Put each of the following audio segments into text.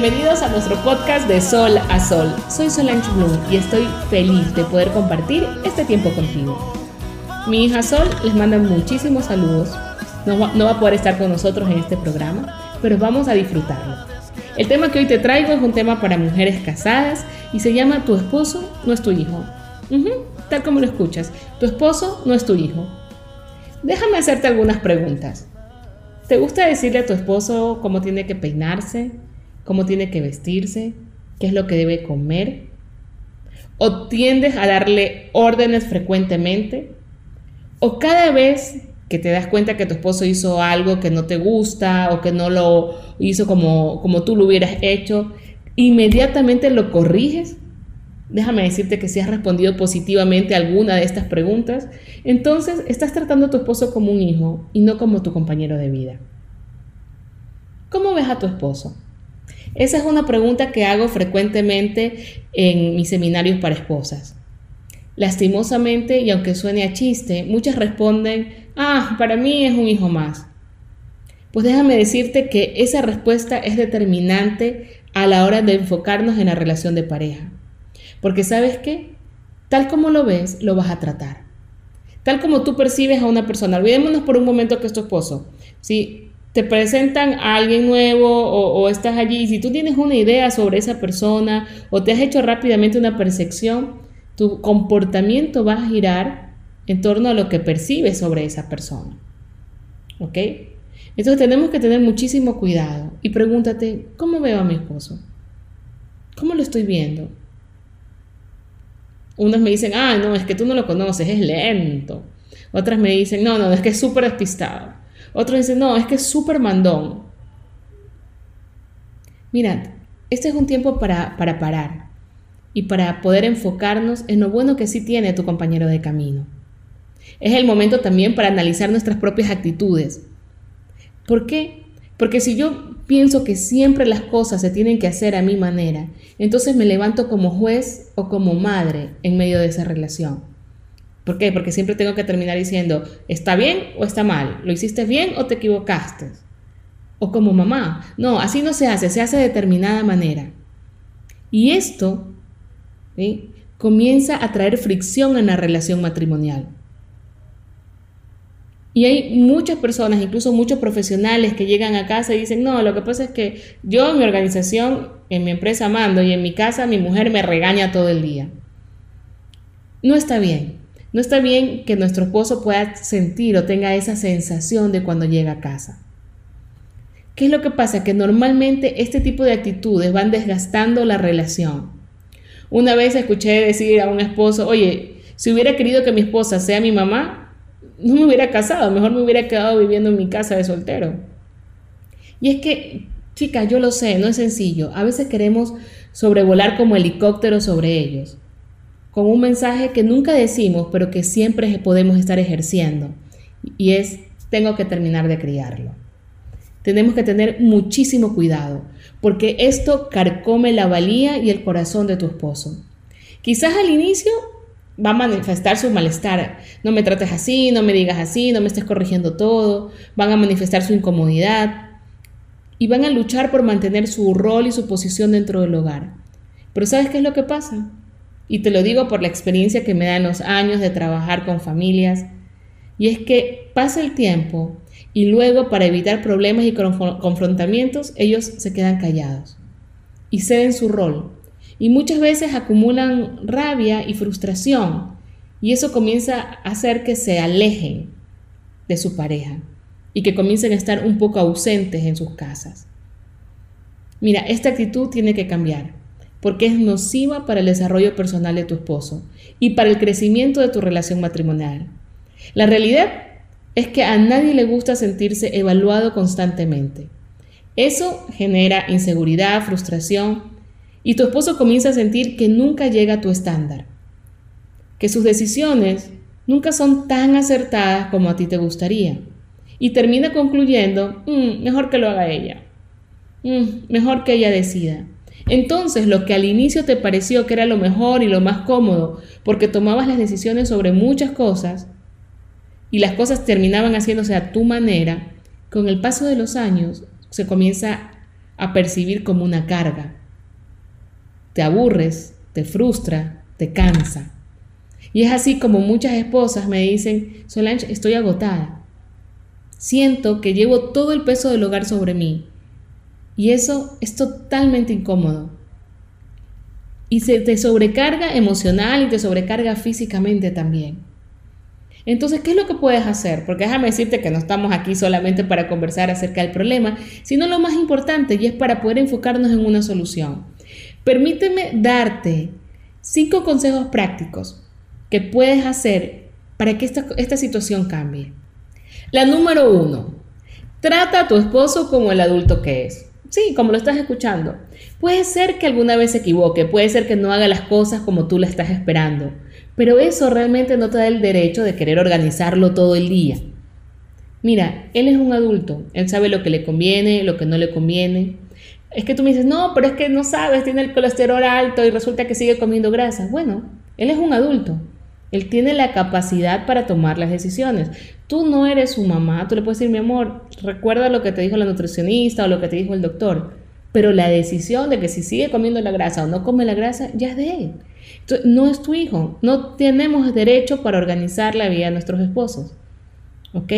bienvenidos a nuestro podcast de Sol a Sol. Soy Solange Bloom y estoy feliz de poder compartir este tiempo contigo. Mi hija Sol les manda muchísimos saludos. No va, no va a poder estar con nosotros en este programa, pero vamos a disfrutarlo. El tema que hoy te traigo es un tema para mujeres casadas y se llama Tu esposo no es tu hijo. tal como lo escuchas, tu esposo no es tu hijo. Déjame hacerte algunas preguntas. ¿Te gusta decirle a tu esposo cómo tiene que peinarse, cómo tiene que vestirse, qué es lo que debe comer? ¿O tiendes a darle órdenes frecuentemente? ¿O cada vez que te das cuenta que tu esposo hizo algo que no te gusta o que no lo hizo como, como tú lo hubieras hecho, inmediatamente lo corriges? Déjame decirte que si has respondido positivamente a alguna de estas preguntas, entonces estás tratando a tu esposo como un hijo y no como tu compañero de vida. ¿Cómo ves a tu esposo? Esa es una pregunta que hago frecuentemente en mis seminarios para esposas. Lastimosamente, y aunque suene a chiste, muchas responden, ah, para mí es un hijo más. Pues déjame decirte que esa respuesta es determinante a la hora de enfocarnos en la relación de pareja. Porque sabes qué? Tal como lo ves, lo vas a tratar. Tal como tú percibes a una persona. Olvidémonos por un momento que es tu esposo. Si te presentan a alguien nuevo o, estás allí, y si tú tienes una idea sobre esa persona o te has hecho rápidamente una percepción, tu comportamiento va a girar en torno a lo que percibes sobre esa persona. ¿Ok? Entonces tenemos que tener muchísimo cuidado y pregúntate, ¿cómo veo a mi esposo? ¿Cómo lo estoy viendo? Unos me dicen, ah, no, es que tú no lo conoces, es lento. Otras me dicen, no, no, es que es súper despistado. Otros dicen, no, es que es súper mandón. Mirad, este es un tiempo para, para parar y para poder enfocarnos en lo bueno que sí tiene tu compañero de camino. Es el momento también para analizar nuestras propias actitudes. ¿Por qué? Porque si yo pienso que siempre las cosas se tienen que hacer a mi manera, entonces me levanto como juez o como madre en medio de esa relación. ¿Por qué? Porque siempre tengo que terminar diciendo, ¿está bien o está mal? ¿Lo hiciste bien o te equivocaste? O como mamá, no, así no se hace, se hace de determinada manera. Y esto comienza a traer fricción en la relación matrimonial. Y hay muchas personas, incluso muchos profesionales que llegan a casa y dicen, no, lo que pasa es que yo en mi organización, en mi empresa mando y en mi casa mi mujer me regaña todo el día. No está bien. No está bien que nuestro esposo pueda sentir o tenga esa sensación de cuando llega a casa. ¿Qué es lo que pasa? Que normalmente este tipo de actitudes van desgastando la relación. Una vez escuché decir a un esposo, oye, si hubiera querido que mi esposa sea mi mamá, no me hubiera casado, mejor me hubiera quedado viviendo en mi casa de soltero. Y es que, chicas, yo lo sé, no es sencillo. A veces queremos sobrevolar como helicóptero sobre ellos, con un mensaje que nunca decimos, pero que siempre podemos estar ejerciendo. Y es, tengo que terminar de criarlo. Tenemos que tener muchísimo cuidado, porque esto carcome la valía y el corazón de tu esposo. Quizás al inicio va a manifestar su malestar. No me trates así, no me digas así, no me estés corrigiendo todo. Van a manifestar su incomodidad y van a luchar por mantener su rol y su posición dentro del hogar. Pero ¿sabes qué es lo que pasa? Y te lo digo por la experiencia que me dan los años de trabajar con familias. Y es que pasa el tiempo y luego para evitar problemas y confrontamientos ellos se quedan callados y ceden su rol y muchas veces acumulan rabia y frustración y eso comienza a hacer que se alejen de su pareja y que comiencen a estar un poco ausentes en sus casas. Mira, esta actitud tiene que cambiar porque es nociva para el desarrollo personal de tu esposo y para el crecimiento de tu relación matrimonial. La realidad es que a nadie le gusta sentirse evaluado constantemente. Eso genera inseguridad, frustración y tu esposo comienza a sentir que nunca llega a tu estándar, que sus decisiones nunca son tan acertadas como a ti te gustaría, y termina concluyendo, mm, mejor que lo haga ella, mm, mejor que ella decida. Entonces, lo que al inicio te pareció que era lo mejor y lo más cómodo, porque tomabas las decisiones sobre muchas cosas, y las cosas terminaban haciéndose a tu manera, con el paso de los años se comienza a percibir como una carga. Te aburres, te frustra, te cansa. Y es así como muchas esposas me dicen, Solange, estoy agotada. Siento que llevo todo el peso del hogar sobre mí. Y eso es totalmente incómodo. Y se te sobrecarga emocional y te sobrecarga físicamente también. Entonces, ¿qué es lo que puedes hacer? Porque déjame decirte que no estamos aquí solamente para conversar acerca del problema, sino lo más importante y es para poder enfocarnos en una solución. Permíteme darte cinco consejos prácticos que puedes hacer para que esta, esta situación cambie. La número uno, trata a tu esposo como el adulto que es. Sí, como lo estás escuchando. Puede ser que alguna vez se equivoque, puede ser que no haga las cosas como tú la estás esperando, pero eso realmente no te da el derecho de querer organizarlo todo el día. Mira, él es un adulto, él sabe lo que le conviene, lo que no le conviene. Es que tú me dices, no, pero es que no sabes, tiene el colesterol alto y resulta que sigue comiendo grasa. Bueno, él es un adulto, él tiene la capacidad para tomar las decisiones. Tú no eres su mamá, tú le puedes decir, mi amor, recuerda lo que te dijo la nutricionista o lo que te dijo el doctor, pero la decisión de que si sigue comiendo la grasa o no come la grasa ya es de él no es tu hijo. No tenemos derecho para organizar la vida de nuestros esposos. ¿Ok?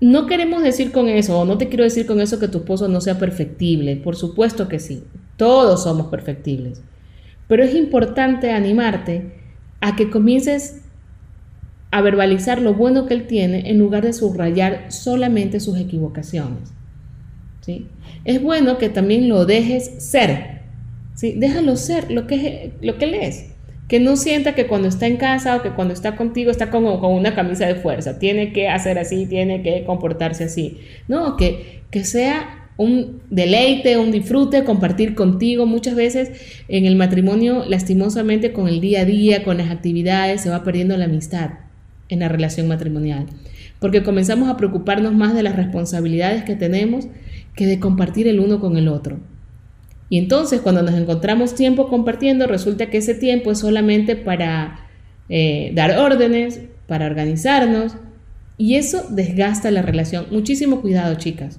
No queremos decir con eso, o no te quiero decir con eso que tu esposo no sea perfectible. Por supuesto que sí. Todos somos perfectibles. Pero es importante animarte a que comiences a verbalizar lo bueno que él tiene en lugar de subrayar solamente sus equivocaciones. ¿sí? Es bueno que también lo dejes ser, ¿sí? Déjalo ser lo que, lo que él es. Que no sienta que cuando está en casa o que cuando está contigo está como con una camisa de fuerza. Tiene que hacer así, tiene que comportarse así. No, que, que sea un deleite, un disfrute, compartir contigo. Muchas veces en el matrimonio, lastimosamente, con el día a día, con las actividades, se va perdiendo la amistad en la relación matrimonial. Porque comenzamos a preocuparnos más de las responsabilidades que tenemos que de compartir el uno con el otro. Y entonces cuando nos encontramos tiempo compartiendo, resulta que ese tiempo es solamente para eh, dar órdenes, para organizarnos, y eso desgasta la relación. Muchísimo cuidado, chicas.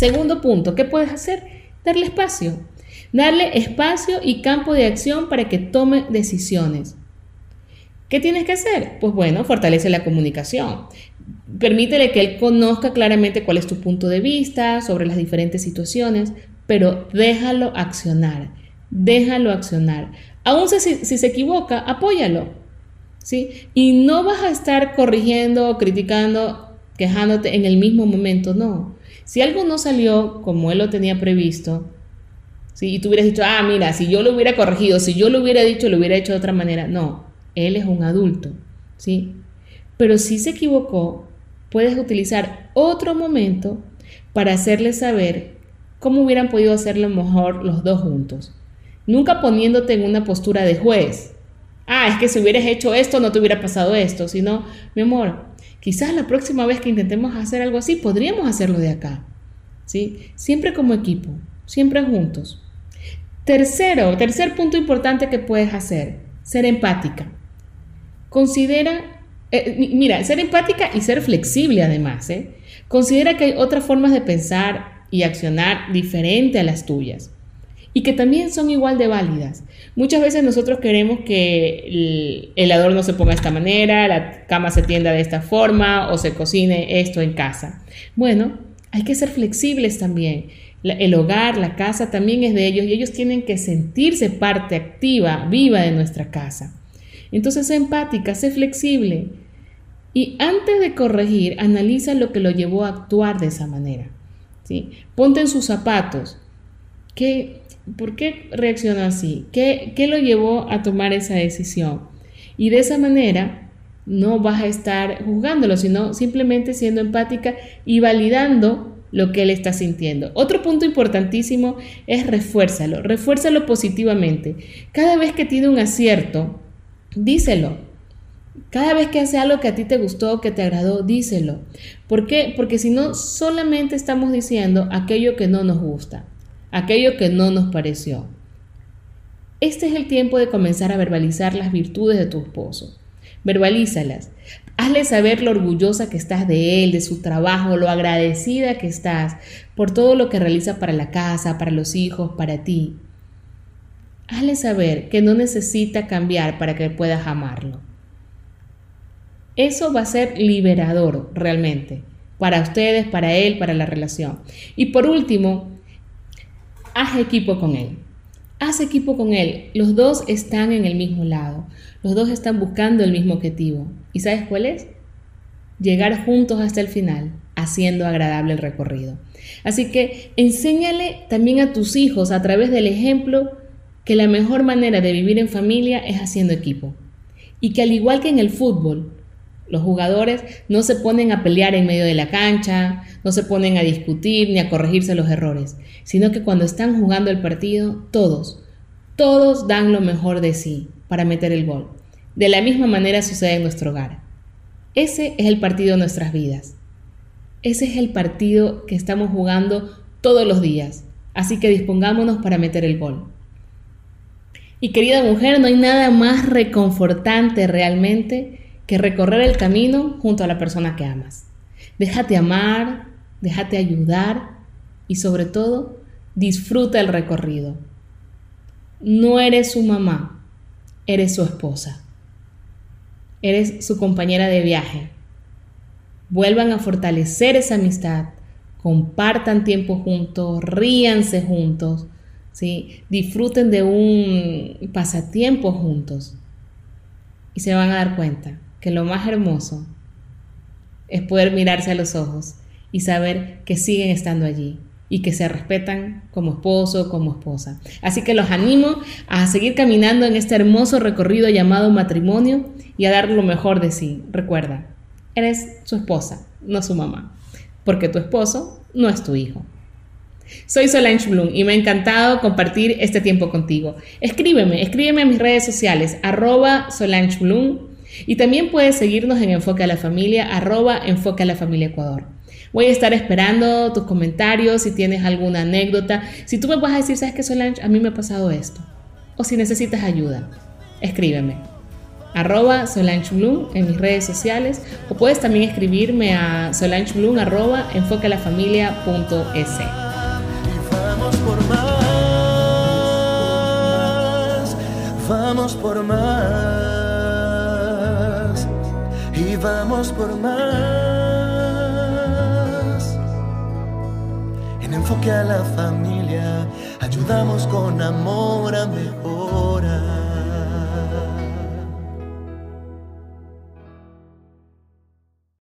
Segundo punto, ¿qué puedes hacer? Darle espacio. Darle espacio y campo de acción para que tome decisiones. ¿Qué tienes que hacer? Pues bueno, fortalece la comunicación. Permítele que él conozca claramente cuál es tu punto de vista sobre las diferentes situaciones pero déjalo accionar, déjalo accionar. Aún si, si se equivoca, apóyalo. ¿sí? Y no vas a estar corrigiendo, criticando, quejándote en el mismo momento, no. Si algo no salió como él lo tenía previsto, ¿sí? y tú hubieras dicho, ah, mira, si yo lo hubiera corregido, si yo lo hubiera dicho, lo hubiera hecho de otra manera, no, él es un adulto, ¿sí? Pero si se equivocó, puedes utilizar otro momento para hacerle saber ¿Cómo hubieran podido hacerlo mejor los dos juntos? Nunca poniéndote en una postura de juez. Ah, es que si hubieras hecho esto no te hubiera pasado esto, sino, mi amor, quizás la próxima vez que intentemos hacer algo así, podríamos hacerlo de acá. ¿Sí? Siempre como equipo, siempre juntos. Tercero, tercer punto importante que puedes hacer, ser empática. Considera, eh, mira, ser empática y ser flexible además. ¿eh? Considera que hay otras formas de pensar, y accionar diferente a las tuyas y que también son igual de válidas. Muchas veces nosotros queremos que el, adorno se ponga de esta manera, la cama se tienda de esta forma o se cocine esto en casa. Bueno, hay que ser flexibles también. el hogar, la casa también es de ellos y ellos tienen que sentirse parte activa, viva de nuestra casa. Entonces, sé empática, sé flexible y antes de corregir, analiza lo que lo llevó a actuar de esa manera. Ponte en sus zapatos. ¿Qué, ¿Por qué reaccionó así? ¿Qué, ¿Qué lo llevó a tomar esa decisión? Y de esa manera no vas a estar juzgándolo, sino simplemente siendo empática y validando lo que él está sintiendo. Otro punto importantísimo es refuérzalo, refuérzalo positivamente. Cada vez que tiene un acierto, díselo. Cada vez que hace algo que a ti te gustó, que te agradó, díselo. ¿Por qué? Porque si no, solamente estamos diciendo aquello que no nos gusta, aquello que no nos pareció. Este es el tiempo de comenzar a verbalizar las virtudes de tu esposo. verbalízalas. Hazle saber lo orgullosa que estás de él, de su trabajo, lo agradecida que estás por todo lo que realiza para la casa, para los hijos, para ti. Hazle saber que no necesita cambiar para que puedas amarlo. Eso va a ser liberador realmente para ustedes, para él, para la relación. Y por último, haz equipo con él. Haz equipo con él. Los dos están en el mismo lado. Los dos están buscando el mismo objetivo. ¿Y sabes cuál es? Llegar juntos hasta el final, haciendo agradable el recorrido. Así que enséñale también a tus hijos a través del ejemplo que la mejor manera de vivir en familia es haciendo equipo. Y que al igual que en el fútbol, los jugadores no se ponen a pelear en medio de la cancha, no se ponen a discutir ni a corregirse los errores, sino que cuando están jugando el partido, todos, todos dan lo mejor de sí para meter el gol. De la misma manera sucede en nuestro hogar. Ese es el partido de nuestras vidas. Ese es el partido que estamos jugando todos los días. Así que dispongámonos para meter el gol. Y querida mujer, no hay nada más reconfortante realmente que recorrer el camino junto a la persona que amas. Déjate amar, déjate ayudar y sobre todo disfruta el recorrido. No eres su mamá, eres su esposa. Eres su compañera de viaje. Vuelvan a fortalecer esa amistad, compartan tiempo juntos, ríanse juntos, ¿sí? disfruten de un pasatiempo juntos y se van a dar cuenta que lo más hermoso es poder mirarse a los ojos y saber que siguen estando allí y que se respetan como esposo, como esposa. Así que los animo a seguir caminando en este hermoso recorrido llamado matrimonio y a dar lo mejor de sí. Recuerda, eres su esposa, no su mamá, porque tu esposo no es tu hijo. Soy Solange Bloom y me ha encantado compartir este tiempo contigo. Escríbeme, escríbeme en mis redes sociales, arroba Solange Bloom y también puedes seguirnos en Enfoque a la Familia, arroba Enfoque a la Familia Ecuador. Voy a estar esperando tus comentarios, si tienes alguna anécdota, si tú me vas a decir, ¿sabes qué Solange? A mí me ha pasado esto. O si necesitas ayuda, escríbeme. Arroba Solange Bloom en mis redes sociales o puedes también escribirme a solangebloom arroba y vamos por más. En enfoque a la familia, ayudamos con amor